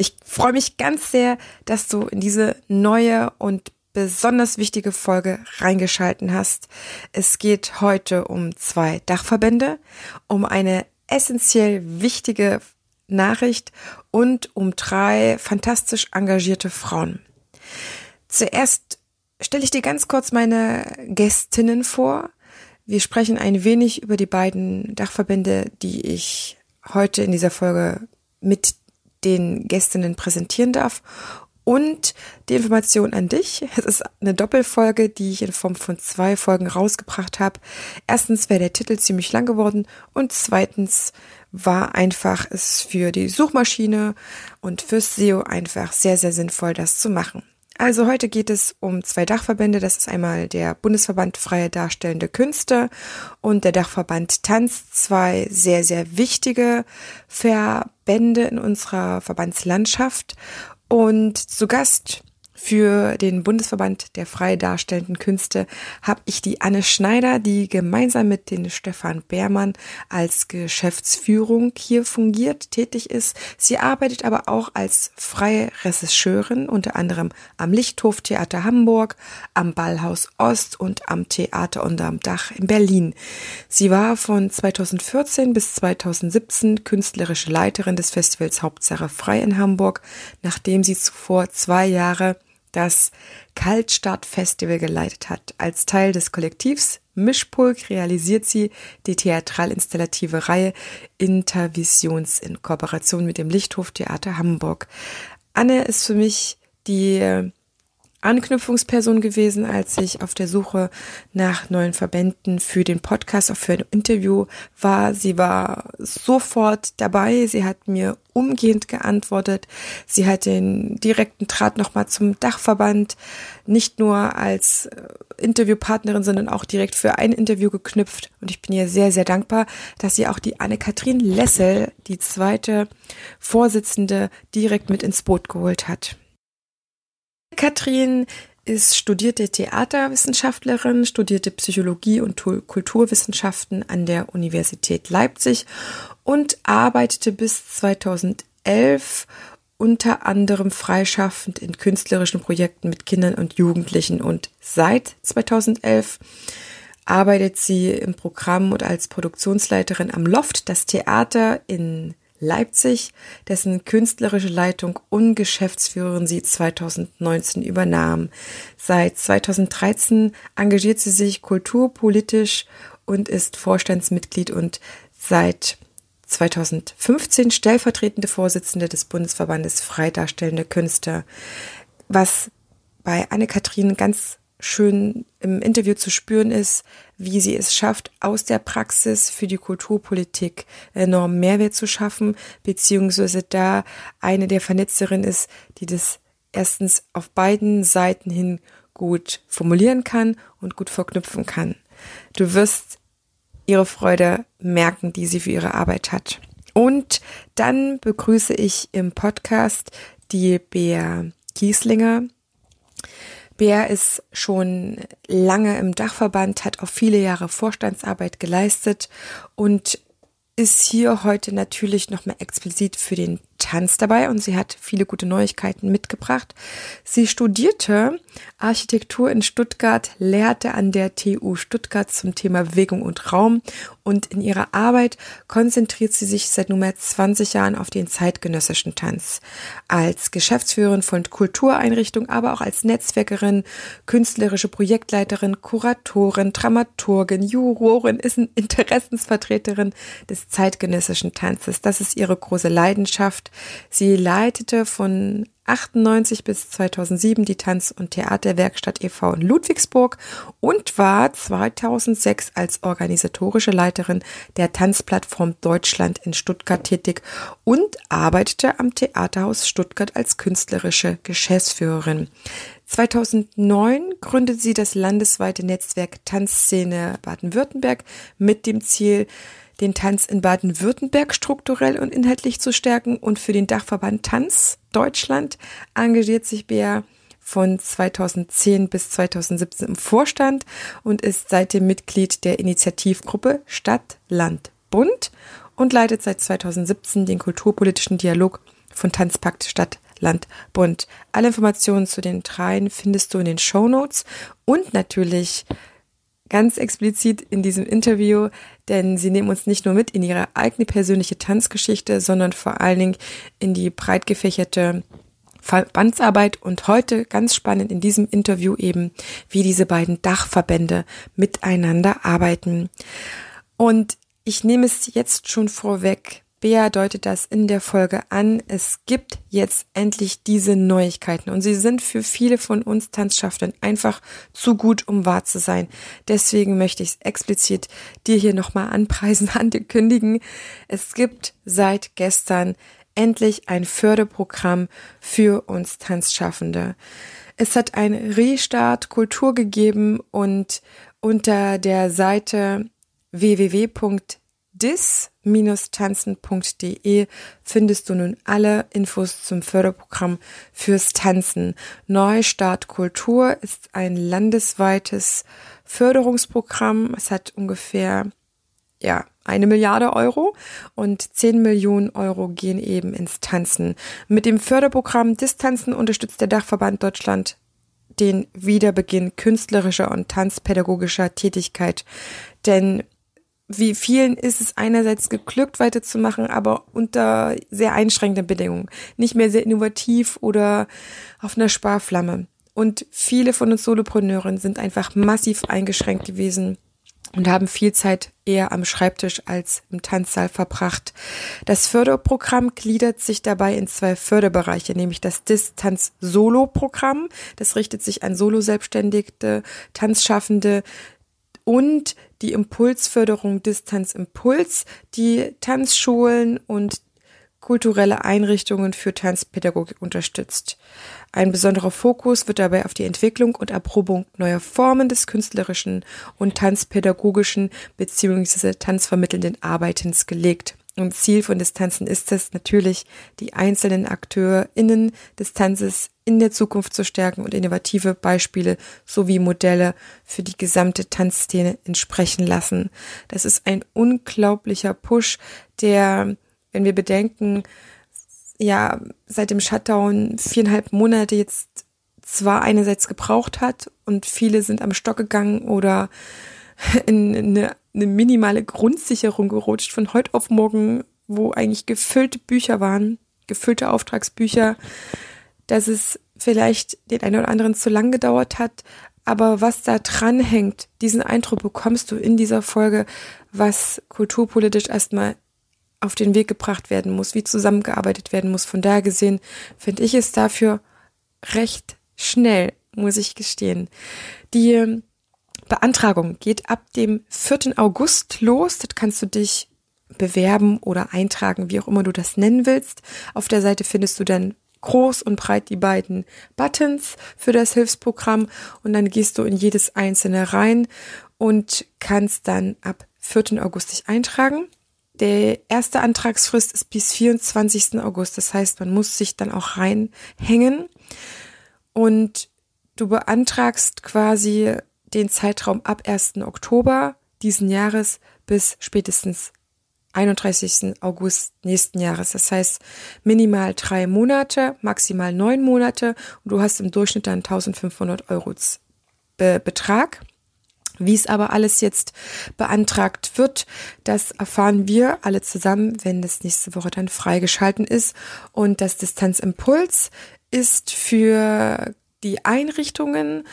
Ich freue mich ganz sehr, dass du in diese neue und besonders wichtige Folge reingeschalten hast. Es geht heute um zwei Dachverbände, um eine essentiell wichtige Nachricht und um drei fantastisch engagierte Frauen. Zuerst stelle ich dir ganz kurz meine Gästinnen vor. Wir sprechen ein wenig über die beiden Dachverbände, die ich heute in dieser Folge mit den Gästinnen präsentieren darf und die Information an dich. Es ist eine Doppelfolge, die ich in Form von zwei Folgen rausgebracht habe. Erstens wäre der Titel ziemlich lang geworden und zweitens war einfach es für die Suchmaschine und fürs SEO einfach sehr, sehr sinnvoll, das zu machen. Also heute geht es um zwei Dachverbände. Das ist einmal der Bundesverband Freie Darstellende Künste und der Dachverband Tanz. Zwei sehr, sehr wichtige Verbände in unserer Verbandslandschaft. Und zu Gast für den Bundesverband der frei darstellenden Künste habe ich die Anne Schneider, die gemeinsam mit den Stefan Beermann als Geschäftsführung hier fungiert, tätig ist. Sie arbeitet aber auch als freie Regisseurin, unter anderem am Lichthof Theater Hamburg, am Ballhaus Ost und am Theater unterm Dach in Berlin. Sie war von 2014 bis 2017 künstlerische Leiterin des Festivals Hauptsache Frei in Hamburg, nachdem sie zuvor zwei Jahre das Kaltstart-Festival geleitet hat. Als Teil des Kollektivs Mischpulk realisiert sie die theatralinstallative Reihe Intervisions in Kooperation mit dem Lichthof Theater Hamburg. Anne ist für mich die Anknüpfungsperson gewesen, als ich auf der Suche nach neuen Verbänden für den Podcast, auch für ein Interview war. Sie war sofort dabei. Sie hat mir umgehend geantwortet. Sie hat den direkten Draht nochmal zum Dachverband, nicht nur als äh, Interviewpartnerin, sondern auch direkt für ein Interview geknüpft. Und ich bin ihr sehr, sehr dankbar, dass sie auch die Anne-Kathrin Lessel, die zweite Vorsitzende, direkt mit ins Boot geholt hat. Katrin ist studierte Theaterwissenschaftlerin, studierte Psychologie und Kulturwissenschaften an der Universität Leipzig und arbeitete bis 2011 unter anderem freischaffend in künstlerischen Projekten mit Kindern und Jugendlichen. Und seit 2011 arbeitet sie im Programm und als Produktionsleiterin am Loft, das Theater in Leipzig, dessen künstlerische Leitung und Geschäftsführerin sie 2019 übernahm. Seit 2013 engagiert sie sich kulturpolitisch und ist Vorstandsmitglied und seit 2015 stellvertretende Vorsitzende des Bundesverbandes Freidarstellende Künste. Was bei Anne-Kathrin ganz schön im Interview zu spüren ist, wie sie es schafft, aus der Praxis für die Kulturpolitik enorm Mehrwert zu schaffen, beziehungsweise da eine der Vernetzerinnen ist, die das erstens auf beiden Seiten hin gut formulieren kann und gut verknüpfen kann. Du wirst ihre Freude merken, die sie für ihre Arbeit hat. Und dann begrüße ich im Podcast die Bea Kieslinger. Bär ist schon lange im Dachverband, hat auch viele Jahre Vorstandsarbeit geleistet und ist hier heute natürlich nochmal explizit für den Tanz dabei und sie hat viele gute Neuigkeiten mitgebracht. Sie studierte Architektur in Stuttgart, lehrte an der TU Stuttgart zum Thema Bewegung und Raum und in ihrer Arbeit konzentriert sie sich seit nunmehr 20 Jahren auf den zeitgenössischen Tanz. Als Geschäftsführerin von Kultureinrichtungen, aber auch als Netzwerkerin, künstlerische Projektleiterin, Kuratorin, Dramaturgin, Jurorin, ist eine Interessensvertreterin des zeitgenössischen Tanzes. Das ist ihre große Leidenschaft Sie leitete von 98 bis 2007 die Tanz- und Theaterwerkstatt e.V. in Ludwigsburg und war 2006 als organisatorische Leiterin der Tanzplattform Deutschland in Stuttgart tätig und arbeitete am Theaterhaus Stuttgart als künstlerische Geschäftsführerin. 2009 gründete sie das landesweite Netzwerk Tanzszene Baden-Württemberg mit dem Ziel, den Tanz in Baden-Württemberg strukturell und inhaltlich zu stärken. Und für den Dachverband Tanz Deutschland engagiert sich Bea von 2010 bis 2017 im Vorstand und ist seitdem Mitglied der Initiativgruppe Stadt, Land, Bund und leitet seit 2017 den kulturpolitischen Dialog von Tanzpakt Stadt Land, Bund. Alle Informationen zu den dreien findest du in den Show Notes und natürlich ganz explizit in diesem Interview, denn sie nehmen uns nicht nur mit in ihre eigene persönliche Tanzgeschichte, sondern vor allen Dingen in die breit gefächerte Verbandsarbeit und heute ganz spannend in diesem Interview eben, wie diese beiden Dachverbände miteinander arbeiten. Und ich nehme es jetzt schon vorweg, Bea deutet das in der Folge an. Es gibt jetzt endlich diese Neuigkeiten und sie sind für viele von uns Tanzschaffenden einfach zu gut, um wahr zu sein. Deswegen möchte ich es explizit dir hier nochmal anpreisen, ankündigen. Es gibt seit gestern endlich ein Förderprogramm für uns Tanzschaffende. Es hat ein Restart Kultur gegeben und unter der Seite www dis-tanzen.de findest du nun alle Infos zum Förderprogramm fürs Tanzen. Neustart Kultur ist ein landesweites Förderungsprogramm. Es hat ungefähr, ja, eine Milliarde Euro und 10 Millionen Euro gehen eben ins Tanzen. Mit dem Förderprogramm Distanzen unterstützt der Dachverband Deutschland den Wiederbeginn künstlerischer und tanzpädagogischer Tätigkeit. Denn wie vielen ist es einerseits geglückt, weiterzumachen, aber unter sehr einschränkenden Bedingungen. Nicht mehr sehr innovativ oder auf einer Sparflamme. Und viele von uns Solopreneuren sind einfach massiv eingeschränkt gewesen und haben viel Zeit eher am Schreibtisch als im Tanzsaal verbracht. Das Förderprogramm gliedert sich dabei in zwei Förderbereiche, nämlich das Distanz-Solo-Programm. Das richtet sich an Solo-Selbstständige, Tanzschaffende, und die Impulsförderung Distanz Impuls, die Tanzschulen und kulturelle Einrichtungen für Tanzpädagogik unterstützt. Ein besonderer Fokus wird dabei auf die Entwicklung und Erprobung neuer Formen des künstlerischen und tanzpädagogischen bzw. tanzvermittelnden Arbeitens gelegt. Und Ziel von Distanzen ist es natürlich, die einzelnen AkteurInnen des Tanzes in der Zukunft zu stärken und innovative Beispiele sowie Modelle für die gesamte Tanzszene entsprechen lassen. Das ist ein unglaublicher Push, der, wenn wir bedenken, ja, seit dem Shutdown viereinhalb Monate jetzt zwar einerseits gebraucht hat und viele sind am Stock gegangen oder in eine, eine minimale Grundsicherung gerutscht von heute auf morgen, wo eigentlich gefüllte Bücher waren, gefüllte Auftragsbücher, dass es vielleicht den einen oder anderen zu lang gedauert hat, aber was da dran hängt, diesen Eindruck bekommst du in dieser Folge, was kulturpolitisch erstmal auf den Weg gebracht werden muss, wie zusammengearbeitet werden muss. Von daher gesehen finde ich es dafür recht schnell, muss ich gestehen. Die Beantragung geht ab dem 4. August los. Das kannst du dich bewerben oder eintragen, wie auch immer du das nennen willst. Auf der Seite findest du dann groß und breit die beiden Buttons für das Hilfsprogramm und dann gehst du in jedes einzelne rein und kannst dann ab 4. August dich eintragen. Der erste Antragsfrist ist bis 24. August. Das heißt, man muss sich dann auch reinhängen und du beantragst quasi den Zeitraum ab 1. Oktober diesen Jahres bis spätestens 31. August nächsten Jahres. Das heißt minimal drei Monate, maximal neun Monate und du hast im Durchschnitt dann 1500 Euro Betrag. Wie es aber alles jetzt beantragt wird, das erfahren wir alle zusammen, wenn das nächste Woche dann freigeschalten ist. Und das Distanzimpuls ist für die Einrichtungen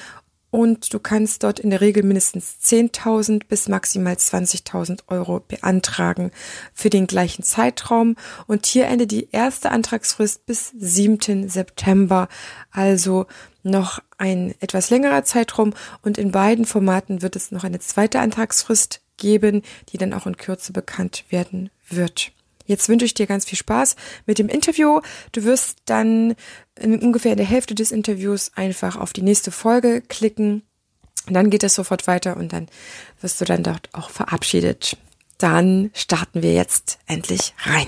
und du kannst dort in der Regel mindestens 10.000 bis maximal 20.000 Euro beantragen für den gleichen Zeitraum. Und hier endet die erste Antragsfrist bis 7. September, also noch ein etwas längerer Zeitraum. Und in beiden Formaten wird es noch eine zweite Antragsfrist geben, die dann auch in Kürze bekannt werden wird. Jetzt wünsche ich dir ganz viel Spaß mit dem Interview. Du wirst dann in ungefähr in der Hälfte des Interviews einfach auf die nächste Folge klicken. Und dann geht es sofort weiter und dann wirst du dann dort auch verabschiedet. Dann starten wir jetzt endlich rein.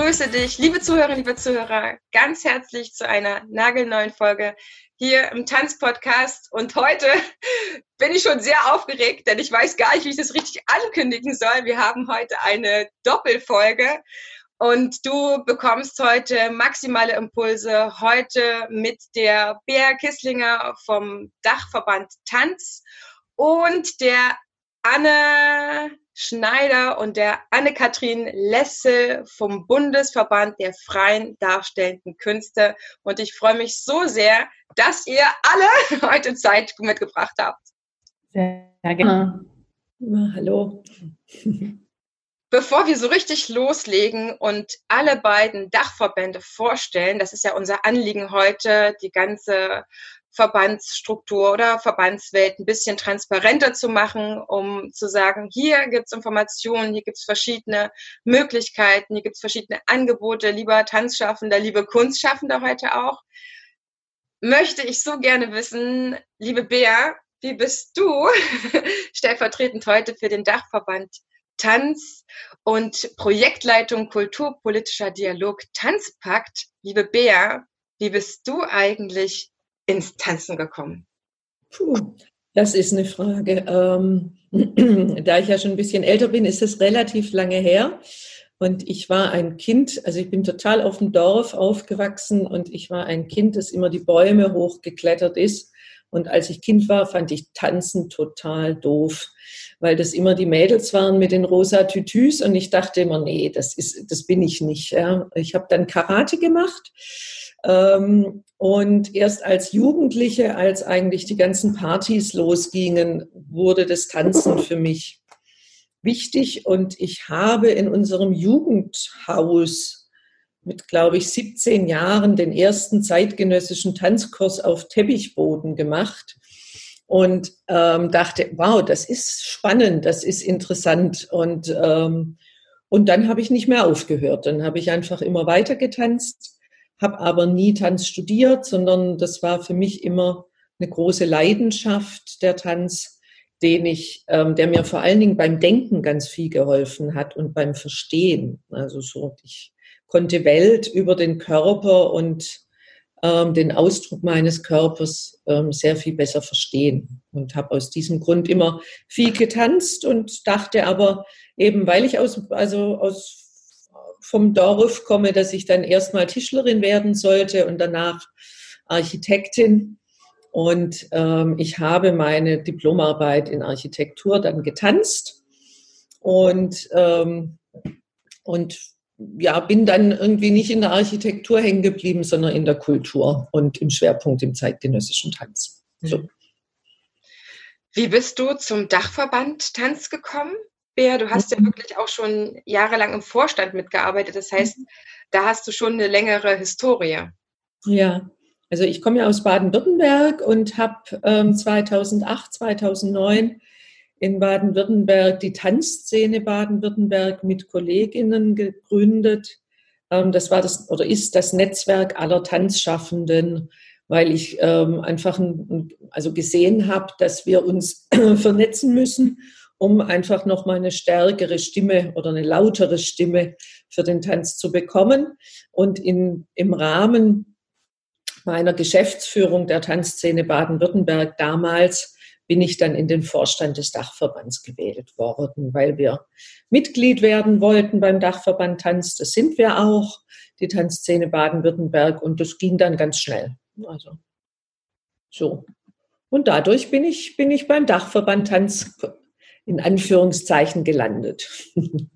Grüße dich, liebe Zuhörerinnen, liebe Zuhörer, ganz herzlich zu einer nagelneuen Folge hier im Tanzpodcast. Und heute bin ich schon sehr aufgeregt, denn ich weiß gar nicht, wie ich das richtig ankündigen soll. Wir haben heute eine Doppelfolge und du bekommst heute maximale Impulse. Heute mit der Bea Kisslinger vom Dachverband Tanz und der Anne Schneider und der Anne-Kathrin Lessel vom Bundesverband der freien darstellenden Künste. Und ich freue mich so sehr, dass ihr alle heute Zeit mitgebracht habt. Sehr gerne. Ja, hallo. Bevor wir so richtig loslegen und alle beiden Dachverbände vorstellen, das ist ja unser Anliegen heute, die ganze Verbandsstruktur oder Verbandswelt ein bisschen transparenter zu machen, um zu sagen, hier gibt's Informationen, hier gibt's verschiedene Möglichkeiten, hier gibt's verschiedene Angebote, lieber Tanzschaffender, liebe Kunstschaffender heute auch. Möchte ich so gerne wissen, liebe Bea, wie bist du stellvertretend heute für den Dachverband Tanz und Projektleitung Kulturpolitischer Dialog Tanzpakt? Liebe Bea, wie bist du eigentlich ins Tanzen gekommen? Puh, das ist eine Frage. Ähm, da ich ja schon ein bisschen älter bin, ist es relativ lange her. Und ich war ein Kind, also ich bin total auf dem Dorf aufgewachsen und ich war ein Kind, das immer die Bäume hochgeklettert ist. Und als ich Kind war, fand ich Tanzen total doof, weil das immer die Mädels waren mit den rosa Tütüs und ich dachte immer, nee, das ist, das bin ich nicht. Ja. Ich habe dann Karate gemacht und erst als Jugendliche, als eigentlich die ganzen Partys losgingen, wurde das Tanzen für mich wichtig. Und ich habe in unserem Jugendhaus mit, glaube ich, 17 Jahren den ersten zeitgenössischen Tanzkurs auf Teppichboden gemacht und ähm, dachte, wow, das ist spannend, das ist interessant. Und, ähm, und dann habe ich nicht mehr aufgehört. Dann habe ich einfach immer weiter getanzt habe aber nie Tanz studiert, sondern das war für mich immer eine große Leidenschaft, der Tanz, den ich, ähm, der mir vor allen Dingen beim Denken ganz viel geholfen hat und beim Verstehen. Also so, ich konnte Welt über den Körper und ähm, den Ausdruck meines Körpers ähm, sehr viel besser verstehen und habe aus diesem Grund immer viel getanzt und dachte aber eben, weil ich aus, also aus vom Dorf komme, dass ich dann erstmal Tischlerin werden sollte und danach Architektin. Und ähm, ich habe meine Diplomarbeit in Architektur dann getanzt und, ähm, und ja, bin dann irgendwie nicht in der Architektur hängen geblieben, sondern in der Kultur und im Schwerpunkt im zeitgenössischen Tanz. So. Wie bist du zum Dachverband Tanz gekommen? Bea, du hast ja mhm. wirklich auch schon jahrelang im Vorstand mitgearbeitet. Das heißt, mhm. da hast du schon eine längere Historie. Ja, also ich komme ja aus Baden-Württemberg und habe ähm, 2008, 2009 in Baden-Württemberg die Tanzszene Baden-Württemberg mit Kolleginnen gegründet. Ähm, das war das oder ist das Netzwerk aller Tanzschaffenden, weil ich ähm, einfach ein, also gesehen habe, dass wir uns vernetzen müssen um einfach noch mal eine stärkere Stimme oder eine lautere Stimme für den Tanz zu bekommen. Und in, im Rahmen meiner Geschäftsführung der Tanzszene Baden-Württemberg damals bin ich dann in den Vorstand des Dachverbands gewählt worden, weil wir Mitglied werden wollten beim Dachverband Tanz. Das sind wir auch, die Tanzszene Baden-Württemberg. Und das ging dann ganz schnell. Also so. Und dadurch bin ich, bin ich beim Dachverband Tanz in Anführungszeichen gelandet.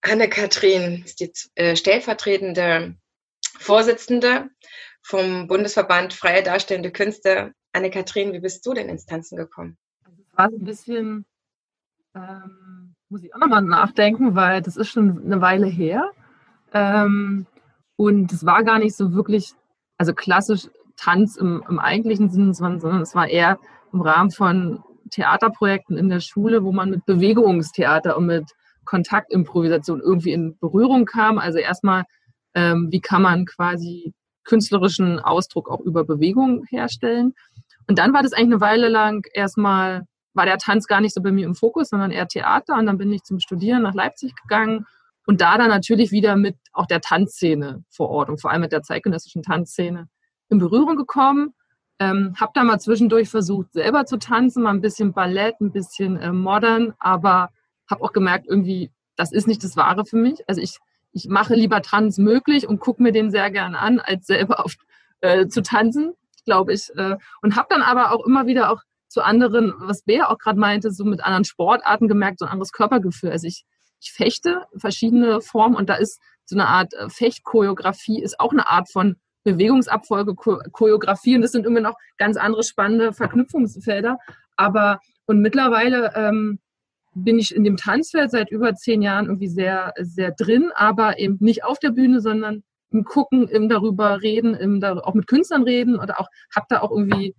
Anne-Kathrin ist die äh, stellvertretende Vorsitzende vom Bundesverband Freie Darstellende Künste. Anne-Kathrin, wie bist du denn ins Tanzen gekommen? Also es war so ein bisschen, ähm, muss ich auch nochmal nachdenken, weil das ist schon eine Weile her. Ähm, und es war gar nicht so wirklich, also klassisch Tanz im, im eigentlichen Sinne, sondern es war eher im Rahmen von Theaterprojekten in der Schule, wo man mit Bewegungstheater und mit Kontaktimprovisation irgendwie in Berührung kam. Also erstmal, ähm, wie kann man quasi künstlerischen Ausdruck auch über Bewegung herstellen. Und dann war das eigentlich eine Weile lang erstmal, war der Tanz gar nicht so bei mir im Fokus, sondern eher Theater. Und dann bin ich zum Studieren nach Leipzig gegangen und da dann natürlich wieder mit auch der Tanzszene vor Ort und vor allem mit der zeitgenössischen Tanzszene in Berührung gekommen. Ähm, habe da mal zwischendurch versucht, selber zu tanzen, mal ein bisschen Ballett, ein bisschen äh, modern, aber habe auch gemerkt, irgendwie, das ist nicht das Wahre für mich. Also ich, ich mache lieber Tanz möglich und gucke mir den sehr gern an, als selber auf, äh, zu tanzen, glaube ich. Äh, und habe dann aber auch immer wieder auch zu anderen, was Bea auch gerade meinte, so mit anderen Sportarten gemerkt, so ein anderes Körpergefühl. Also ich, ich fechte verschiedene Formen und da ist so eine Art äh, Fechtchoreografie, ist auch eine Art von Bewegungsabfolge, Choreografie und das sind immer noch ganz andere spannende Verknüpfungsfelder. Aber und mittlerweile ähm, bin ich in dem Tanzfeld seit über zehn Jahren irgendwie sehr, sehr drin, aber eben nicht auf der Bühne, sondern im Gucken, im darüber reden, im da, auch mit Künstlern reden oder auch habe da auch irgendwie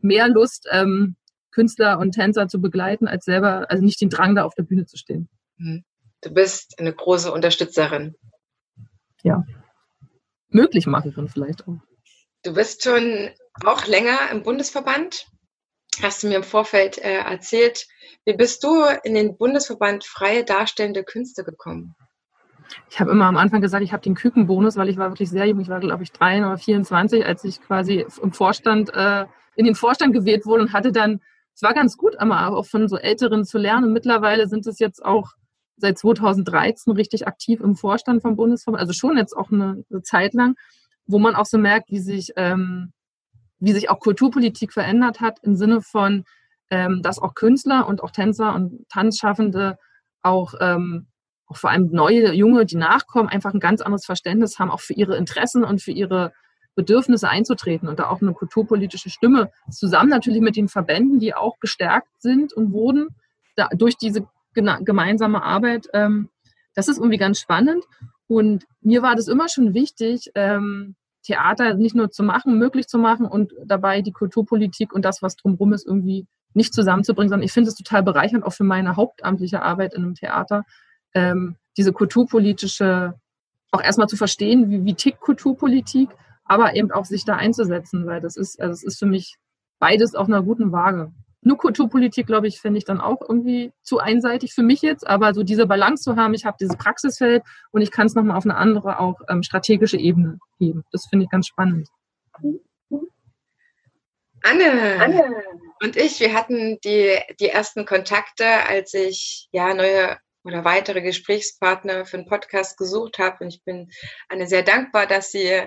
mehr Lust, ähm, Künstler und Tänzer zu begleiten, als selber, also nicht den Drang, da auf der Bühne zu stehen. Mhm. Du bist eine große Unterstützerin. Ja. Möglichmacherin vielleicht auch. Du bist schon auch länger im Bundesverband. Hast du mir im Vorfeld äh, erzählt. Wie bist du in den Bundesverband Freie Darstellende Künste gekommen? Ich habe immer am Anfang gesagt, ich habe den Kükenbonus, weil ich war wirklich sehr jung. Ich war, glaube ich, drei oder 24, als ich quasi im Vorstand, äh, in den Vorstand gewählt wurde und hatte dann, es war ganz gut, aber auch von so Älteren zu lernen. Und mittlerweile sind es jetzt auch seit 2013 richtig aktiv im Vorstand vom Bundesverband, also schon jetzt auch eine, eine Zeit lang, wo man auch so merkt, wie sich, ähm, wie sich auch Kulturpolitik verändert hat im Sinne von, ähm, dass auch Künstler und auch Tänzer und Tanzschaffende auch, ähm, auch vor allem neue, junge, die nachkommen, einfach ein ganz anderes Verständnis haben, auch für ihre Interessen und für ihre Bedürfnisse einzutreten und da auch eine kulturpolitische Stimme zusammen natürlich mit den Verbänden, die auch gestärkt sind und wurden da, durch diese gemeinsame Arbeit. Ähm, das ist irgendwie ganz spannend. Und mir war das immer schon wichtig, ähm, Theater nicht nur zu machen, möglich zu machen und dabei die Kulturpolitik und das, was drumherum ist, irgendwie nicht zusammenzubringen, sondern ich finde es total bereichernd, auch für meine hauptamtliche Arbeit in einem Theater, ähm, diese kulturpolitische, auch erstmal zu verstehen, wie, wie tickt Kulturpolitik, aber eben auch sich da einzusetzen, weil das ist, also das ist für mich beides auf einer guten Waage. Nur Kulturpolitik, glaube ich, finde ich dann auch irgendwie zu einseitig für mich jetzt, aber so diese Balance zu haben, ich habe dieses Praxisfeld und ich kann es nochmal auf eine andere, auch ähm, strategische Ebene geben. Das finde ich ganz spannend. Anne, Anne und ich, wir hatten die, die ersten Kontakte, als ich ja neue oder weitere Gesprächspartner für einen Podcast gesucht habe. Und ich bin Anne sehr dankbar, dass sie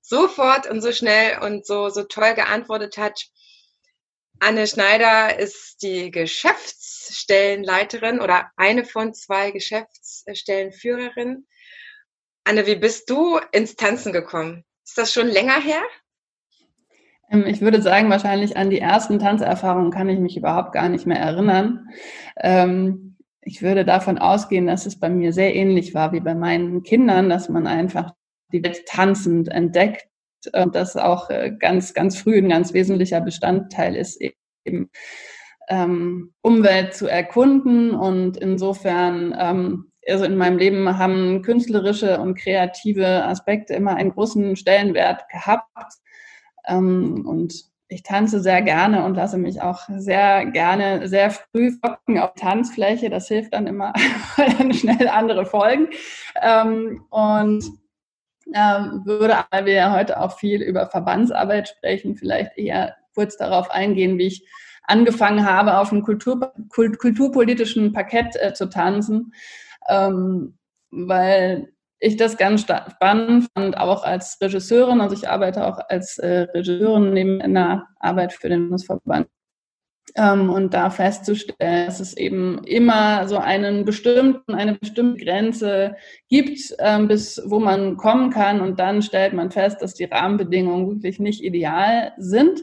sofort und so schnell und so, so toll geantwortet hat. Anne Schneider ist die Geschäftsstellenleiterin oder eine von zwei Geschäftsstellenführerinnen. Anne, wie bist du ins Tanzen gekommen? Ist das schon länger her? Ähm, ich würde sagen, wahrscheinlich an die ersten Tanzerfahrungen kann ich mich überhaupt gar nicht mehr erinnern. Ähm, ich würde davon ausgehen, dass es bei mir sehr ähnlich war wie bei meinen Kindern, dass man einfach die Welt tanzend entdeckt und das auch äh, ganz, ganz früh ein ganz wesentlicher Bestandteil ist, eben ähm, Umwelt zu erkunden. Und insofern, also in meinem Leben haben künstlerische und kreative Aspekte immer einen großen Stellenwert gehabt. Ähm, und ich tanze sehr gerne und lasse mich auch sehr gerne sehr früh flocken auf Tanzfläche. Das hilft dann immer, weil dann schnell andere folgen. Ähm, und ähm, würde, weil wir ja heute auch viel über Verbandsarbeit sprechen, vielleicht eher kurz darauf eingehen, wie ich angefangen habe, auf einem Kultur, kult, kulturpolitischen Parkett äh, zu tanzen, ähm, weil ich das ganz spannend fand, auch als Regisseurin. Also ich arbeite auch als äh, Regisseurin neben einer Arbeit für den Bundesverband. Ähm, und da festzustellen, dass es eben immer so einen bestimmten, eine bestimmte Grenze gibt, ähm, bis wo man kommen kann. Und dann stellt man fest, dass die Rahmenbedingungen wirklich nicht ideal sind.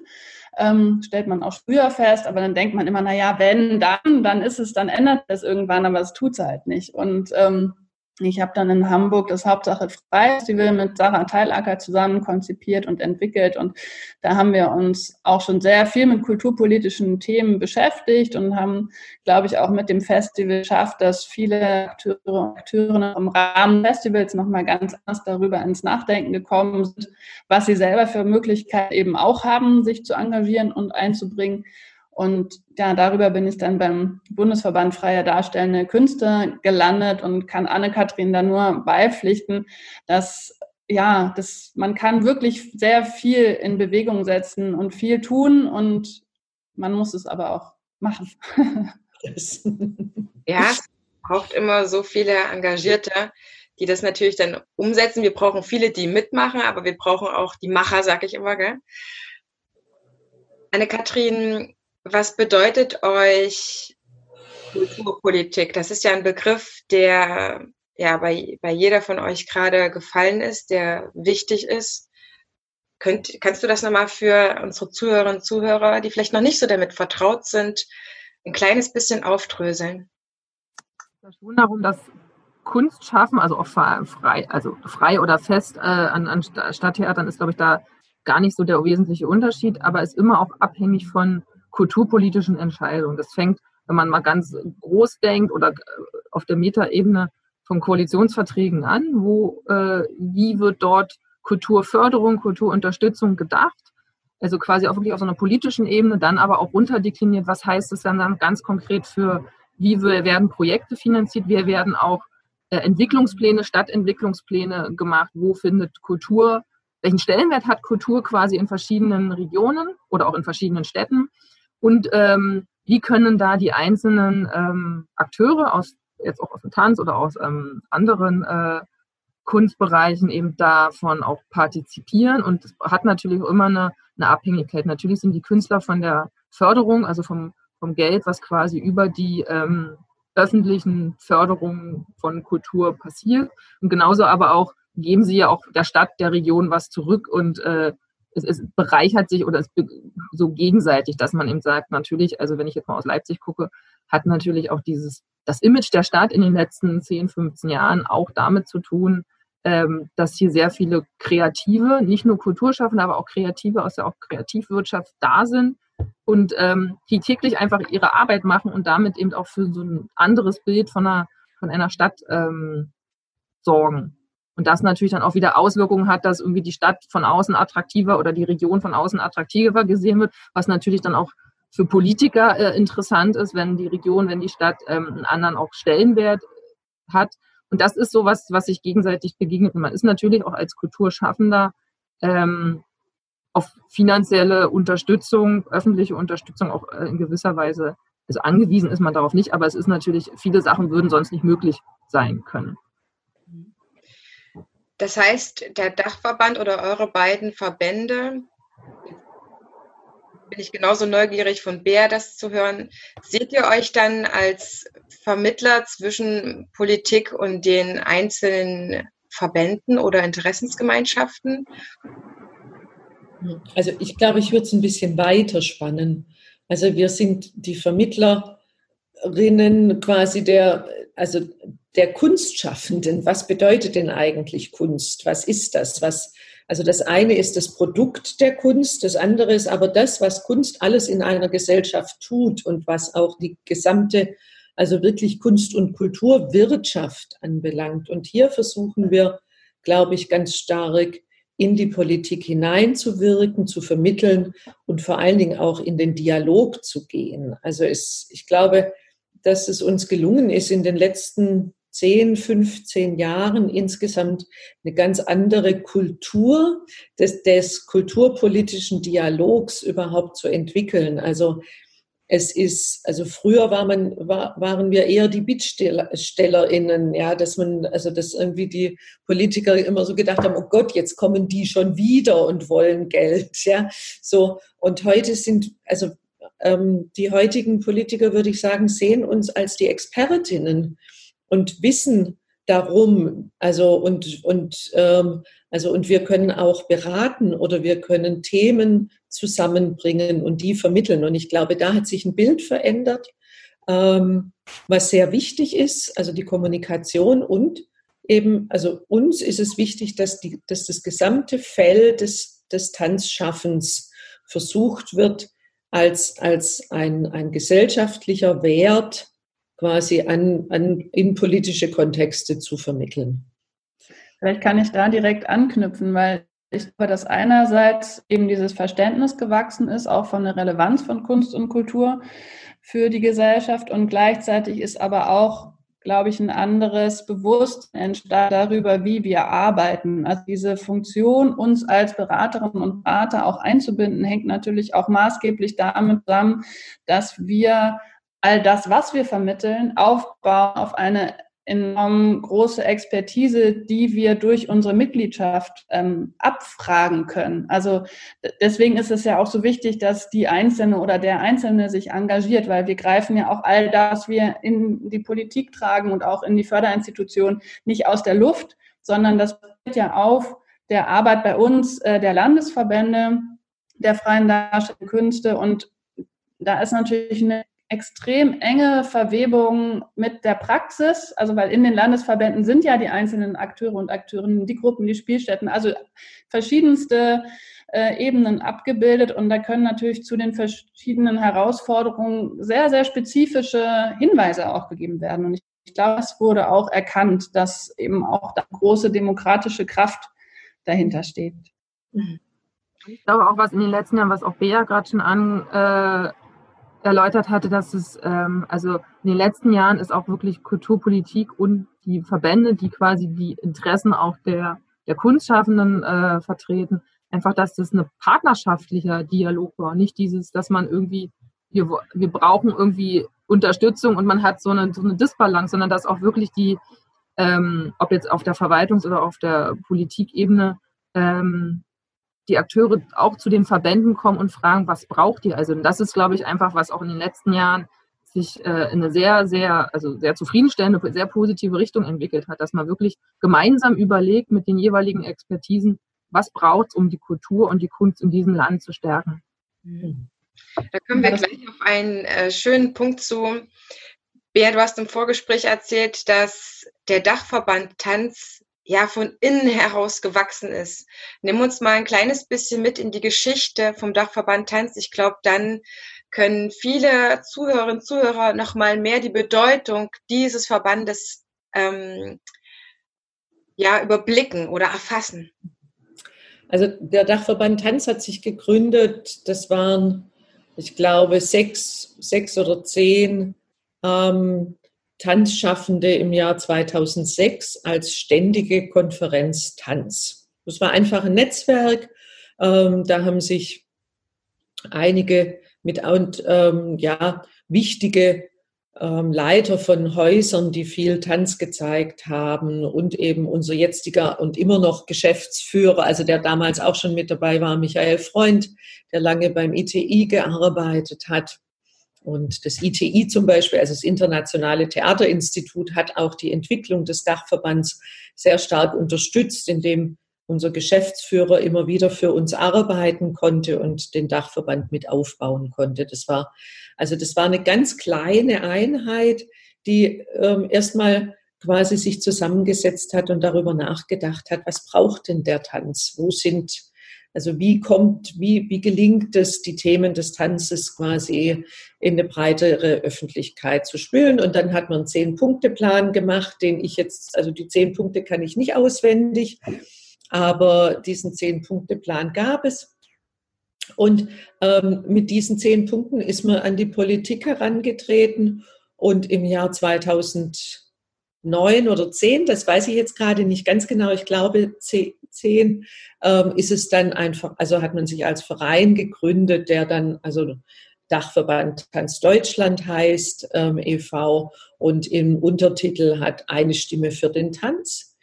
Ähm, stellt man auch früher fest, aber dann denkt man immer, na ja, wenn, dann, dann ist es, dann ändert es irgendwann, aber es tut es halt nicht. Und ähm, Ich habe dann in Hamburg das Hauptsache Festival mit Sarah Teilacker zusammen konzipiert und entwickelt. Und da haben wir uns auch schon sehr viel mit kulturpolitischen Themen beschäftigt und haben, glaube ich, auch mit dem Festival geschafft, dass viele Akteure und Akteurinnen im Rahmen des Festivals nochmal ganz anders darüber ins Nachdenken gekommen sind, was sie selber für Möglichkeiten eben auch haben, sich zu engagieren und einzubringen. Und ja, darüber bin ich dann beim Bundesverband Freier Darstellende Künste gelandet und kann Anne-Kathrin da nur beipflichten, dass ja, das, man kann wirklich sehr viel in Bewegung setzen und viel tun und man muss es aber auch machen. ja, es braucht immer so viele Engagierte, die das natürlich dann umsetzen. Wir brauchen viele, die mitmachen, aber wir brauchen auch die Macher, sag ich immer, gell? Anne-Kathrin, was bedeutet euch Kulturpolitik? Das ist ja ein Begriff, der ja bei, bei jeder von euch gerade gefallen ist, der wichtig ist. Könnt, kannst du das nochmal für unsere Zuhörerinnen und Zuhörer, die vielleicht noch nicht so damit vertraut sind, ein kleines bisschen aufdröseln? Es geht schon darum, dass Kunst schaffen, also auch frei, also frei oder fest äh, an, an Stadttheatern ist, glaube ich, da gar nicht so der wesentliche Unterschied, aber ist immer auch abhängig von kulturpolitischen Entscheidungen. Das fängt, wenn man mal ganz groß denkt oder äh, auf der Metaebene von Koalitionsverträgen an, wo äh, wie wird dort Kulturförderung, Kulturunterstützung gedacht? Also quasi auch wirklich auf so einer politischen Ebene, dann aber auch runterdekliniert, was heißt es dann, dann ganz konkret für, wie werden Projekte finanziert, wie werden auch äh, Entwicklungspläne, Stadtentwicklungspläne gemacht, wo findet Kultur, welchen Stellenwert hat Kultur quasi in verschiedenen Regionen oder auch in verschiedenen Städten und ähm, wie können da die einzelnen ähm, Akteure aus jetzt auch aus dem Tanz oder aus ähm, anderen äh, Kunstbereichen eben davon auch partizipieren und es hat natürlich immer eine, eine Abhängigkeit. Natürlich sind die Künstler von der Förderung, also vom, vom Geld, was quasi über die ähm, öffentlichen Förderungen von Kultur passiert. Und genauso aber auch geben sie ja auch der Stadt, der Region was zurück und äh, es, es bereichert sich oder es so gegenseitig, dass man eben sagt, natürlich, also wenn ich jetzt mal aus Leipzig gucke, hat natürlich auch dieses, das Image der Stadt in den letzten 10, 15 Jahren auch damit zu tun, ähm, dass hier sehr viele Kreative, nicht nur Kulturschaffende, aber auch Kreative aus der auch Kreativwirtschaft da sind und ähm, die täglich einfach ihre Arbeit machen und damit eben auch für so ein anderes Bild von einer, von einer Stadt ähm, sorgen. Und das natürlich dann auch wieder Auswirkungen hat, dass irgendwie die Stadt von außen attraktiver oder die Region von außen attraktiver gesehen wird, was natürlich dann auch für Politiker äh, interessant ist, wenn die Region, wenn die Stadt ähm, einen anderen auch Stellenwert hat. Und das ist so was, was sich gegenseitig begegnet. Und man ist natürlich auch als Kulturschaffender ähm, auf finanzielle Unterstützung, öffentliche Unterstützung auch äh, in gewisser Weise, also angewiesen ist man darauf nicht, aber es ist natürlich, viele Sachen würden sonst nicht möglich sein können. Das heißt, der Dachverband oder eure beiden Verbände, bin ich genauso neugierig von Bär das zu hören, seht ihr euch dann als Vermittler zwischen Politik und den einzelnen Verbänden oder Interessensgemeinschaften? Also ich glaube, ich würde es ein bisschen weiter spannen. Also wir sind die Vermittlerinnen quasi der, also der Kunstschaffenden. Was bedeutet denn eigentlich Kunst? Was ist das? Was, also das eine ist das Produkt der Kunst, das andere ist aber das, was Kunst alles in einer Gesellschaft tut und was auch die gesamte, also wirklich Kunst- und Kulturwirtschaft anbelangt. Und hier versuchen wir, glaube ich, ganz stark in die Politik hineinzuwirken, zu vermitteln und vor allen Dingen auch in den Dialog zu gehen. Also es, ich glaube, dass es uns gelungen ist, in den letzten 10, 15 Jahren insgesamt eine ganz andere Kultur des, des kulturpolitischen Dialogs überhaupt zu entwickeln. Also es ist, also früher war man, war, waren wir eher die BittstellerInnen, ja, dass man, also dass irgendwie die Politiker immer so gedacht haben, oh Gott, jetzt kommen die schon wieder und wollen Geld, ja, so. Und heute sind, also die heutigen Politiker, würde ich sagen, sehen uns als die Expertinnen und wissen darum, also und, und, ähm, also und wir können auch beraten oder wir können Themen zusammenbringen und die vermitteln. Und ich glaube, da hat sich ein Bild verändert, ähm, was sehr wichtig ist, also die Kommunikation und eben, also uns ist es wichtig, dass, die, dass das gesamte Feld des, des Tanzschaffens versucht wird, als, als ein, ein gesellschaftlicher Wert quasi an, an, in politische Kontexte zu vermitteln. Vielleicht kann ich da direkt anknüpfen, weil ich glaube, dass einerseits eben dieses Verständnis gewachsen ist, auch von der Relevanz von Kunst und Kultur für die Gesellschaft und gleichzeitig ist aber auch, glaube ich, ein anderes Bewusstsein entstanden darüber, wie wir arbeiten. Also diese Funktion, uns als Beraterinnen und Berater auch einzubinden, hängt natürlich auch maßgeblich damit zusammen, dass wir all das, was wir vermitteln, aufbauen auf eine enorm große Expertise, die wir durch unsere Mitgliedschaft ähm, abfragen können. Also deswegen ist es ja auch so wichtig, dass die Einzelne oder der Einzelne sich engagiert, weil wir greifen ja auch all das, was wir in die Politik tragen und auch in die Förderinstitutionen nicht aus der Luft, sondern das wird ja auf der Arbeit bei uns, äh, der Landesverbände, der freien Darstellung Künste und da ist natürlich eine extrem enge Verwebung mit der Praxis, also weil in den Landesverbänden sind ja die einzelnen Akteure und Akteurinnen, die Gruppen, die Spielstätten, also verschiedenste äh, Ebenen abgebildet und da können natürlich zu den verschiedenen Herausforderungen sehr, sehr spezifische Hinweise auch gegeben werden. Und ich, ich glaube, es wurde auch erkannt, dass eben auch da große demokratische Kraft dahinter steht. Ich glaube auch, was in den letzten Jahren, was auch Bea gerade schon an, äh, erläutert hatte, dass es, ähm, also in den letzten Jahren ist auch wirklich Kulturpolitik und die Verbände, die quasi die Interessen auch der, der Kunstschaffenden äh, vertreten, einfach, dass das ein partnerschaftlicher Dialog war, nicht dieses, dass man irgendwie, wir, wir brauchen irgendwie Unterstützung und man hat so eine, so eine Disbalance, sondern dass auch wirklich die, ähm, ob jetzt auf der Verwaltungs- oder auf der Politikebene, ähm, die Akteure auch zu den Verbänden kommen und fragen, was braucht ihr? Also das ist, glaube ich, einfach, was auch in den letzten Jahren sich äh, in eine sehr, sehr, also sehr zufriedenstellende, sehr positive Richtung entwickelt hat, dass man wirklich gemeinsam überlegt mit den jeweiligen Expertisen, was braucht es, um die Kultur und die Kunst in diesem Land zu stärken. Da kommen wir gleich auf einen äh, schönen Punkt zu. Bea, du hast im Vorgespräch erzählt, dass der Dachverband Tanz ja von innen heraus gewachsen ist. Nimm uns mal ein kleines bisschen mit in die Geschichte vom Dachverband Tanz. Ich glaube, dann können viele Zuhörerinnen und Zuhörer noch mal mehr die Bedeutung dieses Verbandes ähm, ja überblicken oder erfassen. Also der Dachverband Tanz hat sich gegründet. Das waren, ich glaube, sechs, sechs oder zehn ähm, Tanzschaffende im Jahr 2006 als ständige Konferenz Tanz. Das war einfach ein Netzwerk. Ähm, da haben sich einige mit und ähm, ja wichtige ähm, Leiter von Häusern, die viel Tanz gezeigt haben und eben unser jetziger und immer noch Geschäftsführer, also der damals auch schon mit dabei war, Michael Freund, der lange beim ITI gearbeitet hat. Und das ITI zum Beispiel, also das Internationale Theaterinstitut, hat auch die Entwicklung des Dachverbands sehr stark unterstützt, indem unser Geschäftsführer immer wieder für uns arbeiten konnte und den Dachverband mit aufbauen konnte. Das war, also das war eine ganz kleine Einheit, die ähm, erstmal quasi sich zusammengesetzt hat und darüber nachgedacht hat, was braucht denn der Tanz? Wo sind also wie kommt, wie, wie gelingt es, die Themen des Tanzes quasi in eine breitere Öffentlichkeit zu spülen? Und dann hat man einen Zehn-Punkte-Plan gemacht, den ich jetzt, also die zehn Punkte kann ich nicht auswendig, aber diesen Zehn-Punkte-Plan gab es. Und ähm, mit diesen zehn Punkten ist man an die Politik herangetreten und im Jahr 2000 neun oder zehn, das weiß ich jetzt gerade nicht ganz genau, ich glaube zehn, ähm, ist es dann einfach, also hat man sich als Verein gegründet, der dann, also Dachverband Tanz Deutschland heißt ähm, e.V. und im Untertitel hat eine Stimme für den Tanz,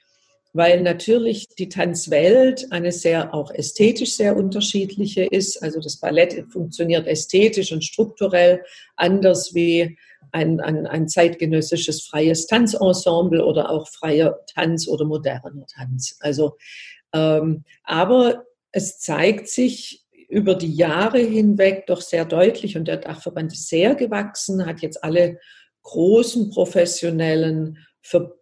weil natürlich die Tanzwelt eine sehr auch ästhetisch sehr unterschiedliche ist. Also das Ballett funktioniert ästhetisch und strukturell anders wie ein, ein, ein zeitgenössisches freies Tanzensemble oder auch freier Tanz oder moderner Tanz. Also, aber es zeigt sich über die Jahre hinweg doch sehr deutlich und der Dachverband ist sehr gewachsen, hat jetzt alle großen professionellen Ver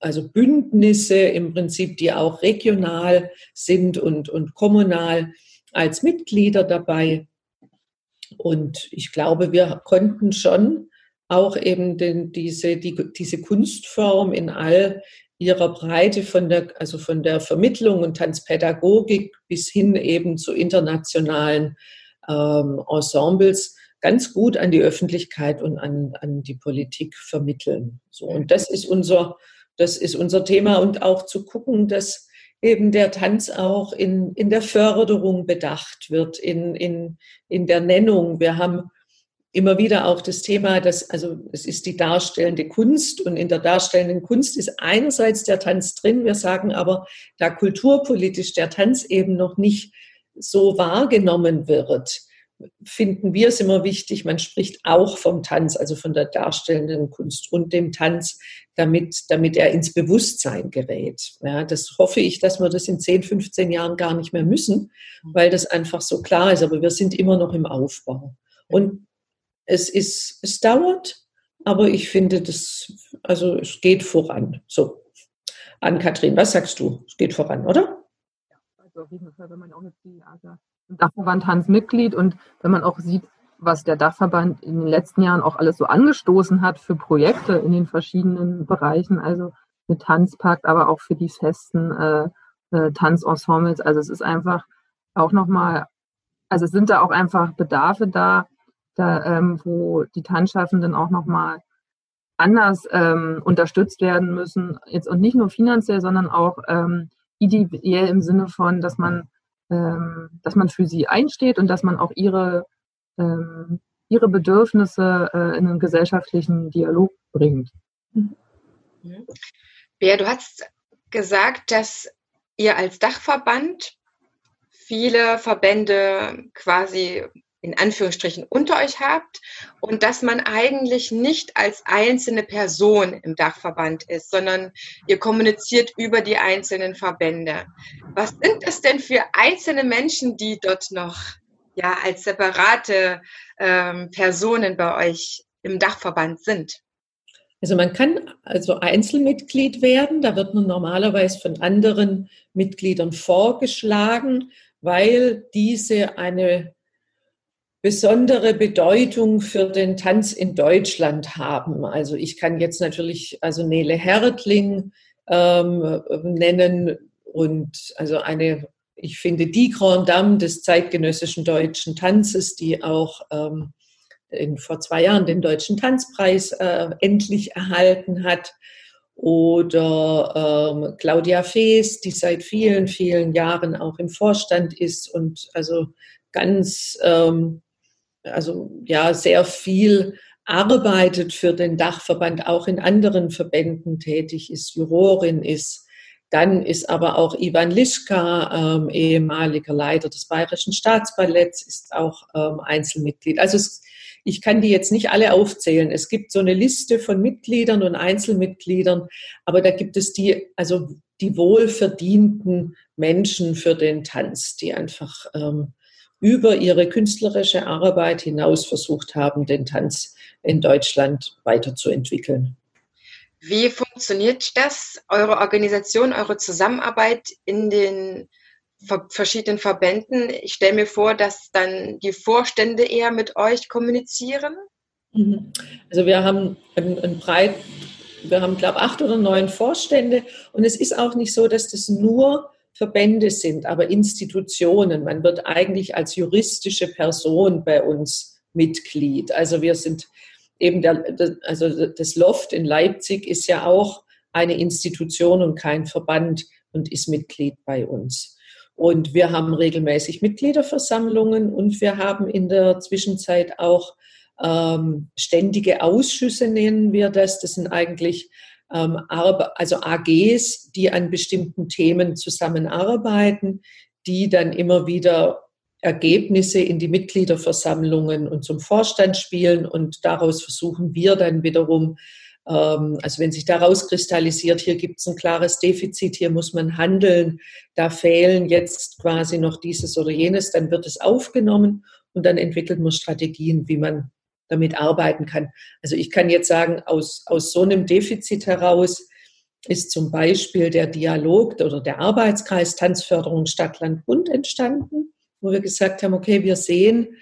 also Bündnisse im Prinzip, die auch regional sind und, und kommunal als Mitglieder dabei. Und ich glaube, wir konnten schon auch eben den, diese, die, diese Kunstform in all ihrer Breite von der, also von der Vermittlung und Tanzpädagogik bis hin eben zu internationalen ähm, Ensembles ganz gut an die Öffentlichkeit und an, an die Politik vermitteln. So, und das ist unser, das ist unser Thema und auch zu gucken, dass eben der Tanz auch in, in der Förderung bedacht wird, in, in, in der Nennung. Wir haben immer wieder auch das Thema, dass, also es ist die darstellende Kunst und in der darstellenden Kunst ist einerseits der Tanz drin. Wir sagen aber, da kulturpolitisch der Tanz eben noch nicht so wahrgenommen wird, finden wir es immer wichtig, man spricht auch vom Tanz, also von der darstellenden Kunst und dem Tanz, damit, damit er ins Bewusstsein gerät. Ja, das hoffe ich, dass wir das in 10, 15 Jahren gar nicht mehr müssen, weil das einfach so klar ist. Aber wir sind immer noch im Aufbau. Und es ist, es dauert, aber ich finde das, also es geht voran. So. An Kathrin, was sagst du? Es geht voran, oder? Ja, also auf jeden Fall, wenn man auch mit Theater Dachverband Hans Mitglied und wenn man auch sieht, was der Dachverband in den letzten Jahren auch alles so angestoßen hat für Projekte in den verschiedenen Bereichen, also mit Tanzpakt, aber auch für die festen äh, äh, Tanzensembles. Also es ist einfach auch nochmal, also es sind da auch einfach Bedarfe da, da ähm, wo die Tanzschaffenden auch nochmal anders ähm, unterstützt werden müssen. Jetzt und nicht nur finanziell, sondern auch ähm, ideell im Sinne von, dass man ähm, dass man für sie einsteht und dass man auch ihre, ähm, ihre Bedürfnisse äh, in einen gesellschaftlichen Dialog bringt. Mhm. Bea, du hast gesagt, dass ihr als Dachverband viele Verbände quasi in Anführungsstrichen unter euch habt und dass man eigentlich nicht als einzelne Person im Dachverband ist, sondern ihr kommuniziert über die einzelnen Verbände. Was sind es denn für einzelne Menschen, die dort noch ja als separate ähm, Personen bei euch im Dachverband sind? Also man kann also Einzelmitglied werden, da wird man normalerweise von anderen Mitgliedern vorgeschlagen, weil diese eine besondere Bedeutung für den Tanz in Deutschland haben. Also ich kann jetzt natürlich also Nele Hertling ähm, nennen und also eine, ich finde die Grand Dame des zeitgenössischen deutschen Tanzes, die auch ähm, in, vor zwei Jahren den deutschen Tanzpreis äh, endlich erhalten hat. Oder ähm, Claudia Fees, die seit vielen, vielen Jahren auch im Vorstand ist und also ganz ähm, also ja, sehr viel arbeitet für den Dachverband, auch in anderen Verbänden tätig ist, Jurorin ist. Dann ist aber auch Ivan Lischka, ähm, ehemaliger Leiter des Bayerischen Staatsballetts, ist auch ähm, Einzelmitglied. Also es, ich kann die jetzt nicht alle aufzählen. Es gibt so eine Liste von Mitgliedern und Einzelmitgliedern, aber da gibt es die, also die wohlverdienten Menschen für den Tanz, die einfach ähm, über ihre künstlerische Arbeit hinaus versucht haben, den Tanz in Deutschland weiterzuentwickeln. Wie funktioniert das, eure Organisation, eure Zusammenarbeit in den verschiedenen Verbänden? Ich stelle mir vor, dass dann die Vorstände eher mit euch kommunizieren. Mhm. Also wir haben ein, ein breit, wir haben glaube acht oder neun Vorstände und es ist auch nicht so, dass das nur Verbände sind, aber Institutionen. Man wird eigentlich als juristische Person bei uns Mitglied. Also wir sind eben der, also das Loft in Leipzig ist ja auch eine Institution und kein Verband und ist Mitglied bei uns. Und wir haben regelmäßig Mitgliederversammlungen und wir haben in der Zwischenzeit auch ähm, ständige Ausschüsse, nennen wir das. Das sind eigentlich ähm, also AGs, die an bestimmten Themen zusammenarbeiten, die dann immer wieder Ergebnisse in die Mitgliederversammlungen und zum Vorstand spielen und daraus versuchen wir dann wiederum, ähm, also wenn sich daraus kristallisiert, hier gibt es ein klares Defizit, hier muss man handeln, da fehlen jetzt quasi noch dieses oder jenes, dann wird es aufgenommen und dann entwickelt man Strategien, wie man damit arbeiten kann. Also ich kann jetzt sagen, aus, aus so einem Defizit heraus ist zum Beispiel der Dialog oder der Arbeitskreis Tanzförderung Stadtland Bund entstanden, wo wir gesagt haben, okay, wir sehen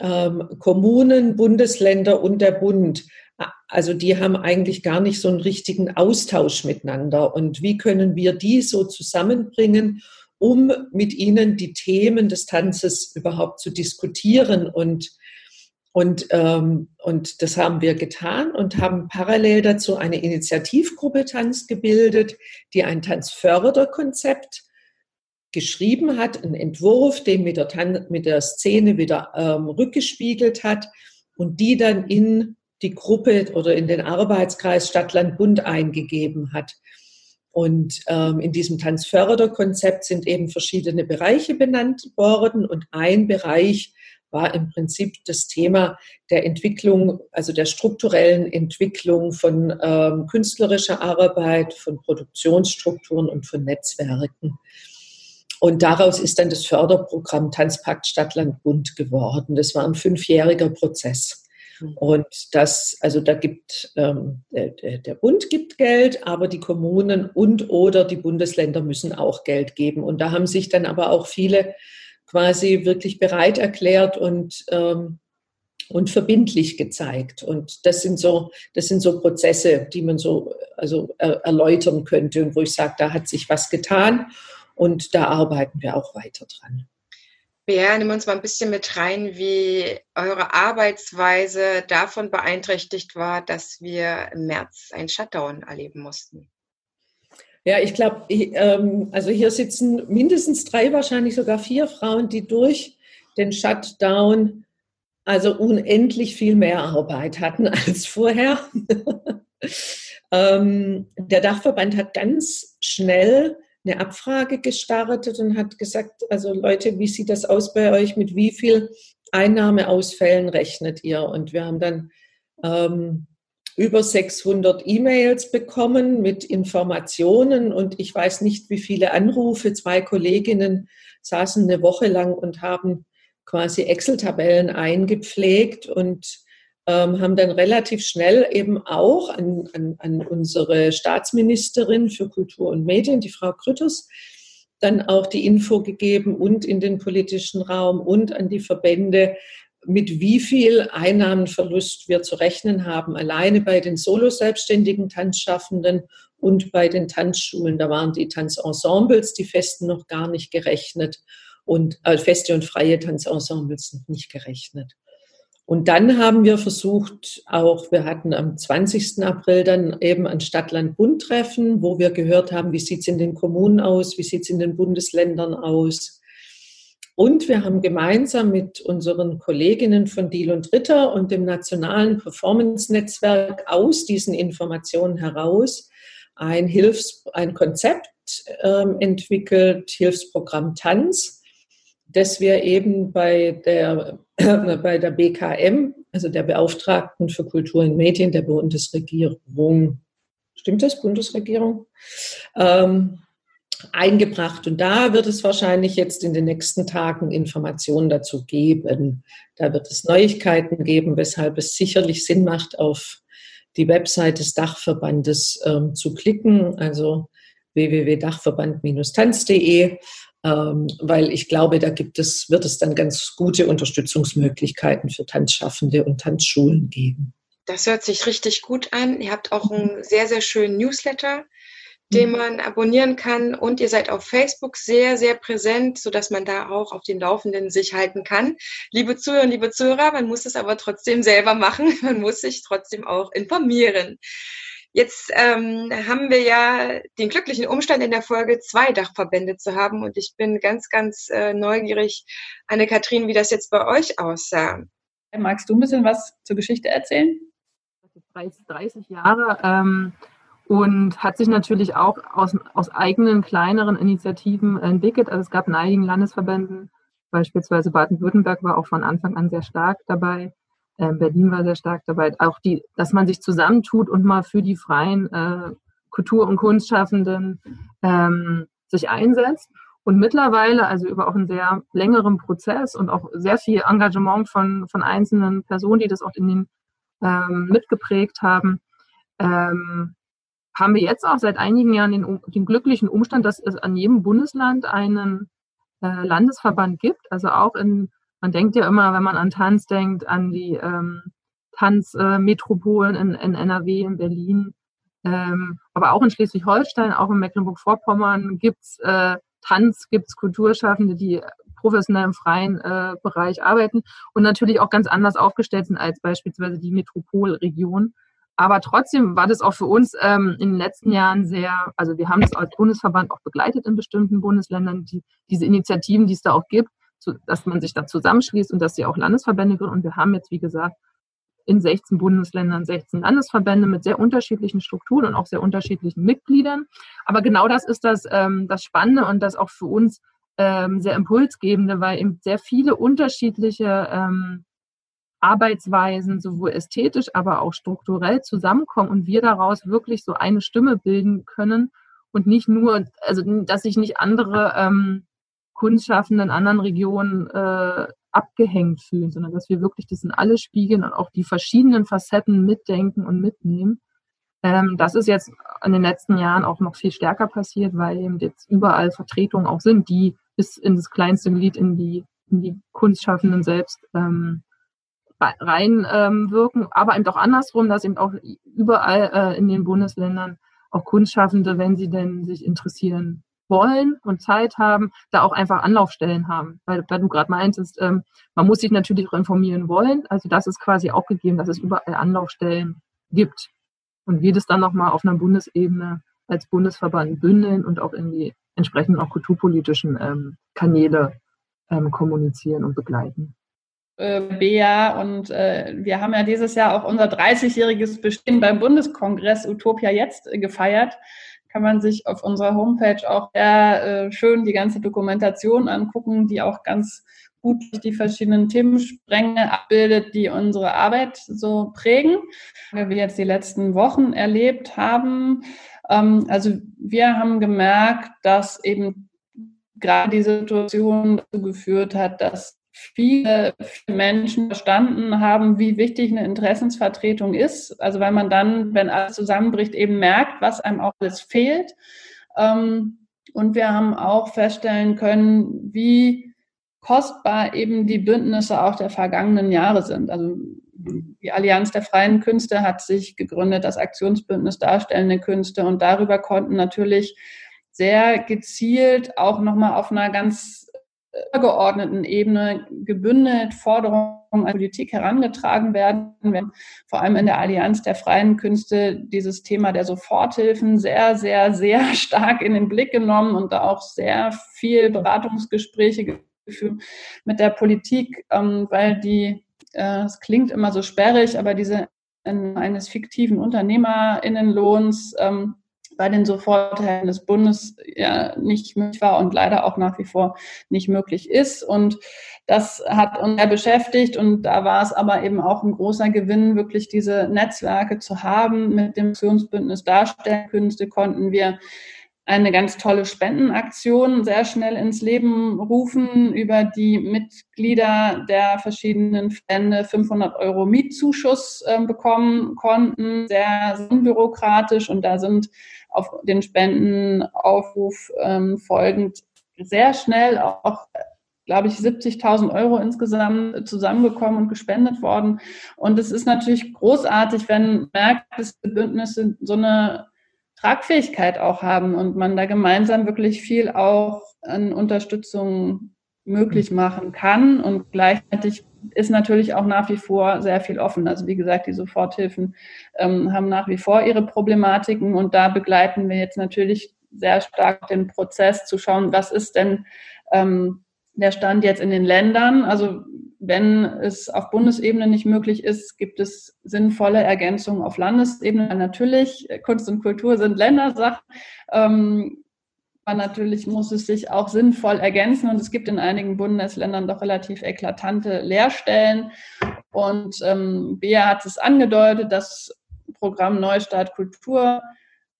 ähm, Kommunen, Bundesländer und der Bund. Also die haben eigentlich gar nicht so einen richtigen Austausch miteinander. Und wie können wir die so zusammenbringen, um mit ihnen die Themen des Tanzes überhaupt zu diskutieren und und, ähm, und das haben wir getan und haben parallel dazu eine Initiativgruppe Tanz gebildet, die ein Tanzförderkonzept geschrieben hat, einen Entwurf, den mit der, Tan mit der Szene wieder ähm, rückgespiegelt hat und die dann in die Gruppe oder in den Arbeitskreis Stadtland-Bund eingegeben hat. Und ähm, in diesem Tanzförderkonzept sind eben verschiedene Bereiche benannt worden und ein Bereich war im Prinzip das Thema der Entwicklung, also der strukturellen Entwicklung von ähm, künstlerischer Arbeit, von Produktionsstrukturen und von Netzwerken. Und daraus ist dann das Förderprogramm Tanzpakt Stadtland Bund geworden. Das war ein fünfjähriger Prozess. Mhm. Und das, also da gibt ähm, der, der Bund gibt Geld, aber die Kommunen und oder die Bundesländer müssen auch Geld geben. Und da haben sich dann aber auch viele quasi wirklich bereit erklärt und, ähm, und verbindlich gezeigt. Und das sind so, das sind so Prozesse, die man so also er, erläutern könnte und wo ich sage, da hat sich was getan und da arbeiten wir auch weiter dran. Nehmen wir uns mal ein bisschen mit rein, wie eure Arbeitsweise davon beeinträchtigt war, dass wir im März einen Shutdown erleben mussten. Ja, ich glaube, ähm, also hier sitzen mindestens drei, wahrscheinlich sogar vier Frauen, die durch den Shutdown also unendlich viel mehr Arbeit hatten als vorher. ähm, der Dachverband hat ganz schnell eine Abfrage gestartet und hat gesagt, also Leute, wie sieht das aus bei euch? Mit wie viel Einnahmeausfällen rechnet ihr? Und wir haben dann ähm, über 600 E-Mails bekommen mit Informationen und ich weiß nicht, wie viele Anrufe. Zwei Kolleginnen saßen eine Woche lang und haben quasi Excel-Tabellen eingepflegt und ähm, haben dann relativ schnell eben auch an, an, an unsere Staatsministerin für Kultur und Medien, die Frau Krütters, dann auch die Info gegeben und in den politischen Raum und an die Verbände, mit wie viel Einnahmenverlust wir zu rechnen haben, alleine bei den solo-selbstständigen Tanzschaffenden und bei den Tanzschulen. Da waren die Tanzensembles, die festen noch gar nicht gerechnet und äh, feste und freie Tanzensembles noch nicht gerechnet. Und dann haben wir versucht, auch, wir hatten am 20. April dann eben ein Stadt-Land-Bund-Treffen, wo wir gehört haben, wie sieht es in den Kommunen aus, wie sieht es in den Bundesländern aus. Und wir haben gemeinsam mit unseren Kolleginnen von Diel und Ritter und dem Nationalen Performance-Netzwerk aus diesen Informationen heraus ein, Hilfs-, ein Konzept ähm, entwickelt, Hilfsprogramm Tanz, dass wir eben bei der, äh, bei der BKM, also der Beauftragten für Kultur und Medien der Bundesregierung, stimmt das, Bundesregierung, ähm, eingebracht. Und da wird es wahrscheinlich jetzt in den nächsten Tagen Informationen dazu geben. Da wird es Neuigkeiten geben, weshalb es sicherlich Sinn macht, auf die Website des Dachverbandes ähm, zu klicken, also www.dachverband-tanz.de ähm, weil ich glaube, da gibt es, wird es dann ganz gute Unterstützungsmöglichkeiten für Tanzschaffende und Tanzschulen geben. Das hört sich richtig gut an. Ihr habt auch einen sehr, sehr schönen Newsletter, den mhm. man abonnieren kann. Und ihr seid auf Facebook sehr, sehr präsent, sodass man da auch auf den Laufenden sich halten kann. Liebe Zuhörer, liebe Zuhörer, man muss es aber trotzdem selber machen. Man muss sich trotzdem auch informieren. Jetzt ähm, haben wir ja den glücklichen Umstand in der Folge zwei Dachverbände zu haben und ich bin ganz, ganz äh, neugierig, Anne-Kathrin, wie das jetzt bei euch aussah. Magst du ein bisschen was zur Geschichte erzählen? 30 Jahre ähm, und hat sich natürlich auch aus, aus eigenen kleineren Initiativen entwickelt. Also es gab in einigen Landesverbänden, beispielsweise Baden-Württemberg war auch von Anfang an sehr stark dabei, ähm, Berlin war sehr stark dabei. Auch die, dass man sich zusammentut und mal für die freien äh, Kultur- und Kunstschaffenden ähm, sich einsetzt. Und mittlerweile, also über auch einen sehr längeren Prozess und auch sehr viel Engagement von, von einzelnen Personen, die das auch in den ähm, mitgeprägt haben, ähm, haben wir jetzt auch seit einigen Jahren den, den glücklichen Umstand, dass es an jedem Bundesland einen äh, Landesverband gibt. Also auch in, man denkt ja immer, wenn man an Tanz denkt, an die ähm, Tanzmetropolen äh, in, in NRW, in Berlin, ähm, aber auch in Schleswig-Holstein, auch in Mecklenburg-Vorpommern gibt's äh, Tanz, gibt's Kulturschaffende, die professionell im freien äh, Bereich arbeiten und natürlich auch ganz anders aufgestellt sind als beispielsweise die Metropolregion. Aber trotzdem war das auch für uns ähm, in den letzten Jahren sehr, also wir haben das als Bundesverband auch begleitet in bestimmten Bundesländern, die, diese Initiativen, die es da auch gibt, zu, dass man sich da zusammenschließt und dass sie auch Landesverbände gründen. Und wir haben jetzt, wie gesagt, in 16 Bundesländern 16 Landesverbände mit sehr unterschiedlichen Strukturen und auch sehr unterschiedlichen Mitgliedern. Aber genau das ist das, ähm, das Spannende und das auch für uns ähm, sehr impulsgebende, weil eben sehr viele unterschiedliche ähm, Arbeitsweisen sowohl ästhetisch, aber auch strukturell zusammenkommen und wir daraus wirklich so eine Stimme bilden können und nicht nur, also dass sich nicht andere ähm, Kunstschaffende in anderen Regionen äh, abgehängt fühlen, sondern dass wir wirklich das in alle spiegeln und auch die verschiedenen Facetten mitdenken und mitnehmen. Ähm, das ist jetzt in den letzten Jahren auch noch viel stärker passiert, weil eben jetzt überall Vertretungen auch sind, die bis in das kleinste Glied in die, in die Kunstschaffenden selbst ähm, reinwirken, ähm, aber eben auch andersrum, dass eben auch überall äh, in den Bundesländern auch Kunstschaffende, wenn sie denn sich interessieren wollen und Zeit haben, da auch einfach Anlaufstellen haben. Weil da du gerade meintest, ähm, man muss sich natürlich auch informieren wollen. Also das ist quasi auch gegeben, dass es überall Anlaufstellen gibt. Und wir das dann nochmal auf einer Bundesebene als Bundesverband bündeln und auch in die entsprechenden auch kulturpolitischen ähm, Kanäle ähm, kommunizieren und begleiten äh, Bea und äh, wir haben ja dieses Jahr auch unser 30-jähriges Bestehen beim Bundeskongress Utopia jetzt äh, gefeiert. Kann man sich auf unserer Homepage auch sehr äh, schön die ganze Dokumentation angucken, die auch ganz gut die verschiedenen Themenspränge abbildet, die unsere Arbeit so prägen, wie wir jetzt die letzten Wochen erlebt haben. Ähm, also wir haben gemerkt, dass eben gerade die Situation dazu geführt hat, dass viele, Menschen verstanden haben, wie wichtig eine Interessensvertretung ist. Also weil man dann, wenn alles zusammenbricht, eben merkt, was einem auch alles fehlt. Ähm, und wir haben auch feststellen können, wie kostbar eben die Bündnisse auch der vergangenen Jahre sind. Also die Allianz der freien Künste hat sich gegründet, das Aktionsbündnis Darstellende Künste und darüber konnten natürlich sehr gezielt auch nochmal auf einer ganz übergeordneten Ebene gebündelt Forderungen an Politik herangetragen werden. Wir haben vor allem in der Allianz der freien Künste dieses Thema der Soforthilfen sehr, sehr, sehr stark in den Blick genommen und da auch sehr viel Beratungsgespräche geführt mit der Politik, ähm, weil die, äh, es klingt immer so sperrig, aber diese eines fiktiven Unternehmerinnenlohns ähm, bei den Soforthilfen des Bundes ja nicht möglich war und leider auch nach wie vor nicht möglich ist. Und das hat uns sehr beschäftigt und da war es aber eben auch ein großer Gewinn, wirklich diese Netzwerke zu haben. Mit dem Aktionsbündnis Darstellkünste konnten wir eine ganz tolle Spendenaktion sehr schnell ins Leben rufen, über die Mitglieder der verschiedenen Verbände 500 Euro Mietzuschuss äh, bekommen konnten, sehr unbürokratisch und da sind auf den Spendenaufruf ähm, folgend sehr schnell auch glaube ich, 70.000 Euro insgesamt zusammengekommen und gespendet worden. Und es ist natürlich großartig, wenn man Bündnisse so eine Tragfähigkeit auch haben und man da gemeinsam wirklich viel auch an Unterstützung möglich machen kann. Und gleichzeitig ist natürlich auch nach wie vor sehr viel offen. Also wie gesagt, die Soforthilfen ähm, haben nach wie vor ihre Problematiken und da begleiten wir jetzt natürlich sehr stark den Prozess zu schauen, was ist denn ähm, der Stand jetzt in den Ländern. Also wenn es auf Bundesebene nicht möglich ist, gibt es sinnvolle Ergänzungen auf Landesebene. Natürlich, Kunst und Kultur sind Ländersachen. Ähm, aber natürlich muss es sich auch sinnvoll ergänzen und es gibt in einigen Bundesländern doch relativ eklatante Leerstellen. Und ähm, Bea hat es angedeutet, das Programm Neustart Kultur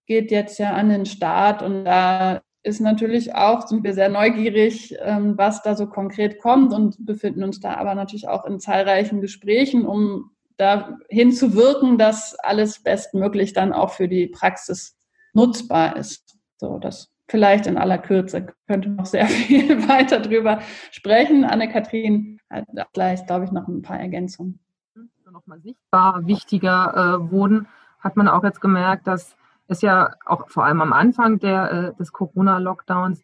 geht jetzt ja an den Start und da ist natürlich auch, sind wir sehr neugierig, ähm, was da so konkret kommt und befinden uns da aber natürlich auch in zahlreichen Gesprächen, um dahin zu wirken, dass alles bestmöglich dann auch für die Praxis nutzbar ist. So, das vielleicht in aller Kürze könnte noch sehr viel weiter drüber sprechen. Anne-Kathrin hat gleich, glaube ich, noch ein paar Ergänzungen. Nochmal sichtbar wichtiger äh, wurden, hat man auch jetzt gemerkt, dass es ja auch vor allem am Anfang der, äh, des Corona-Lockdowns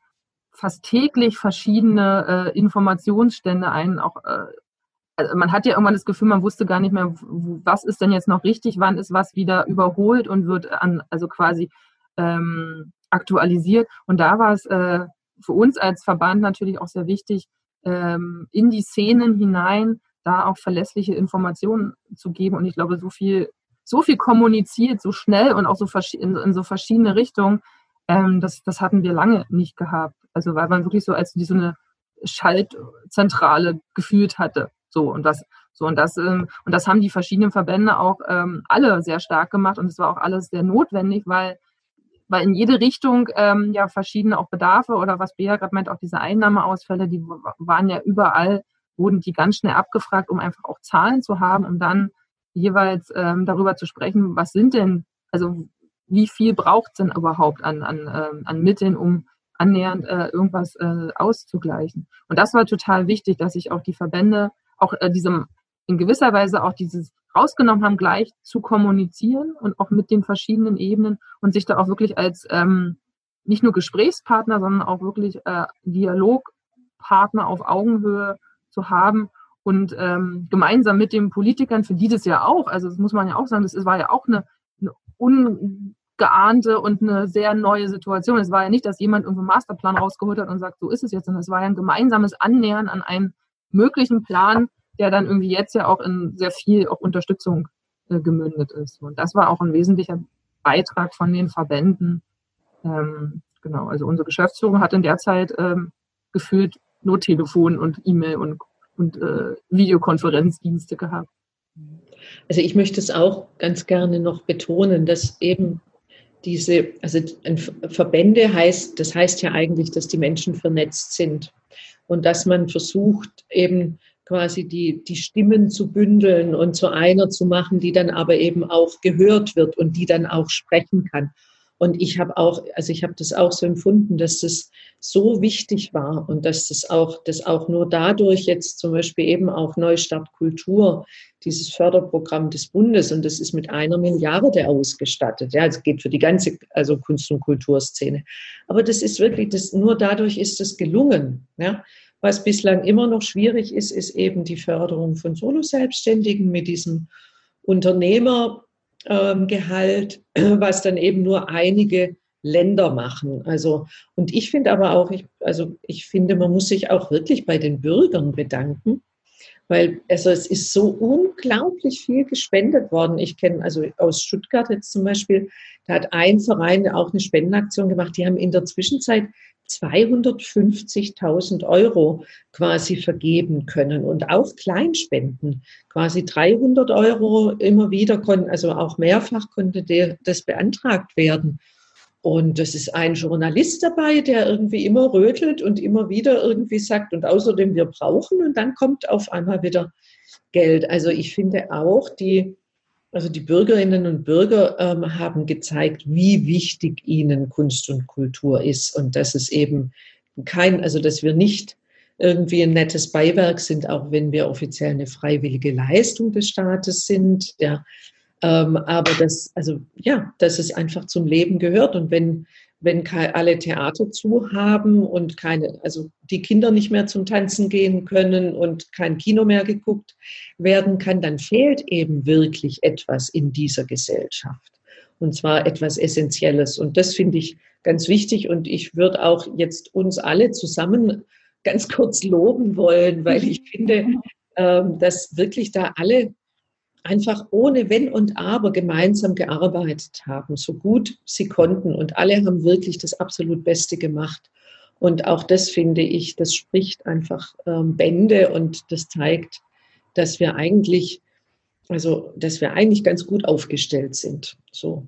fast täglich verschiedene äh, Informationsstände einen auch äh, also man hat ja irgendwann das Gefühl, man wusste gar nicht mehr, was ist denn jetzt noch richtig, wann ist was wieder überholt und wird an, also quasi ähm, aktualisiert. Und da war es äh, für uns als Verband natürlich auch sehr wichtig, ähm, in die Szenen hinein da auch verlässliche Informationen zu geben. Und ich glaube, so viel, so viel kommuniziert, so schnell und auch so in, in so verschiedene Richtungen, ähm, das, das hatten wir lange nicht gehabt. Also weil man wirklich so als so eine Schaltzentrale gefühlt hatte. So und das, so und das, ähm, und das haben die verschiedenen Verbände auch ähm, alle sehr stark gemacht und es war auch alles sehr notwendig, weil weil in jede Richtung ähm, ja verschiedene auch Bedarfe oder was Bea gerade meint, auch diese Einnahmeausfälle, die waren ja überall, wurden die ganz schnell abgefragt, um einfach auch Zahlen zu haben, um dann jeweils ähm, darüber zu sprechen, was sind denn, also wie viel braucht es denn überhaupt an, an, ähm, an Mitteln, um annähernd äh, irgendwas äh, auszugleichen. Und das war total wichtig, dass sich auch die Verbände auch äh, diesem in gewisser Weise auch dieses rausgenommen haben, gleich zu kommunizieren und auch mit den verschiedenen Ebenen und sich da auch wirklich als ähm, nicht nur Gesprächspartner, sondern auch wirklich äh, Dialogpartner auf Augenhöhe zu haben und ähm, gemeinsam mit den Politikern, für die das ja auch, also das muss man ja auch sagen, das war ja auch eine, eine ungeahnte und eine sehr neue Situation. Es war ja nicht, dass jemand irgendeinen Masterplan rausgeholt hat und sagt, so ist es jetzt, sondern es war ja ein gemeinsames Annähern an einen möglichen Plan, der dann irgendwie jetzt ja auch in sehr viel auch Unterstützung äh, gemündet ist. Und das war auch ein wesentlicher Beitrag von den Verbänden. Ähm, genau, also unsere Geschäftsführung hat in der Zeit ähm, gefühlt nur Telefon und E-Mail und, und äh, Videokonferenzdienste gehabt. Also ich möchte es auch ganz gerne noch betonen, dass eben diese, also Verbände heißt, das heißt ja eigentlich, dass die Menschen vernetzt sind und dass man versucht, eben quasi die, die Stimmen zu bündeln und zu einer zu machen, die dann aber eben auch gehört wird und die dann auch sprechen kann. Und ich habe auch, also ich habe das auch so empfunden, dass das so wichtig war und dass das auch, dass auch nur dadurch jetzt zum Beispiel eben auch Neustart Kultur, dieses Förderprogramm des Bundes, und das ist mit einer Milliarde ausgestattet. Ja, es geht für die ganze, also Kunst- und Kulturszene. Aber das ist wirklich, das, nur dadurch ist es gelungen. Ja. Was bislang immer noch schwierig ist, ist eben die Förderung von Solo-Selbstständigen mit diesem Unternehmergehalt, was dann eben nur einige Länder machen. Also, und ich finde aber auch, ich, also ich finde, man muss sich auch wirklich bei den Bürgern bedanken, weil also es ist so unglaublich viel gespendet worden. Ich kenne also aus Stuttgart jetzt zum Beispiel, da hat ein Verein auch eine Spendenaktion gemacht. Die haben in der Zwischenzeit 250.000 Euro quasi vergeben können und auch Kleinspenden, quasi 300 Euro immer wieder konnten, also auch mehrfach konnte der, das beantragt werden. Und es ist ein Journalist dabei, der irgendwie immer rötelt und immer wieder irgendwie sagt, und außerdem wir brauchen, und dann kommt auf einmal wieder Geld. Also ich finde auch die, also die Bürgerinnen und Bürger ähm, haben gezeigt, wie wichtig ihnen Kunst und Kultur ist und dass es eben kein, also dass wir nicht irgendwie ein nettes Beiwerk sind, auch wenn wir offiziell eine freiwillige Leistung des Staates sind. Ja, ähm, aber dass, also ja, dass es einfach zum Leben gehört und wenn wenn alle Theater zu haben und keine, also die Kinder nicht mehr zum Tanzen gehen können und kein Kino mehr geguckt werden kann, dann fehlt eben wirklich etwas in dieser Gesellschaft. Und zwar etwas Essentielles. Und das finde ich ganz wichtig. Und ich würde auch jetzt uns alle zusammen ganz kurz loben wollen, weil ich finde, ähm, dass wirklich da alle einfach ohne Wenn und Aber gemeinsam gearbeitet haben, so gut sie konnten. Und alle haben wirklich das absolut Beste gemacht. Und auch das finde ich, das spricht einfach ähm, Bände und das zeigt, dass wir eigentlich, also dass wir eigentlich ganz gut aufgestellt sind. So.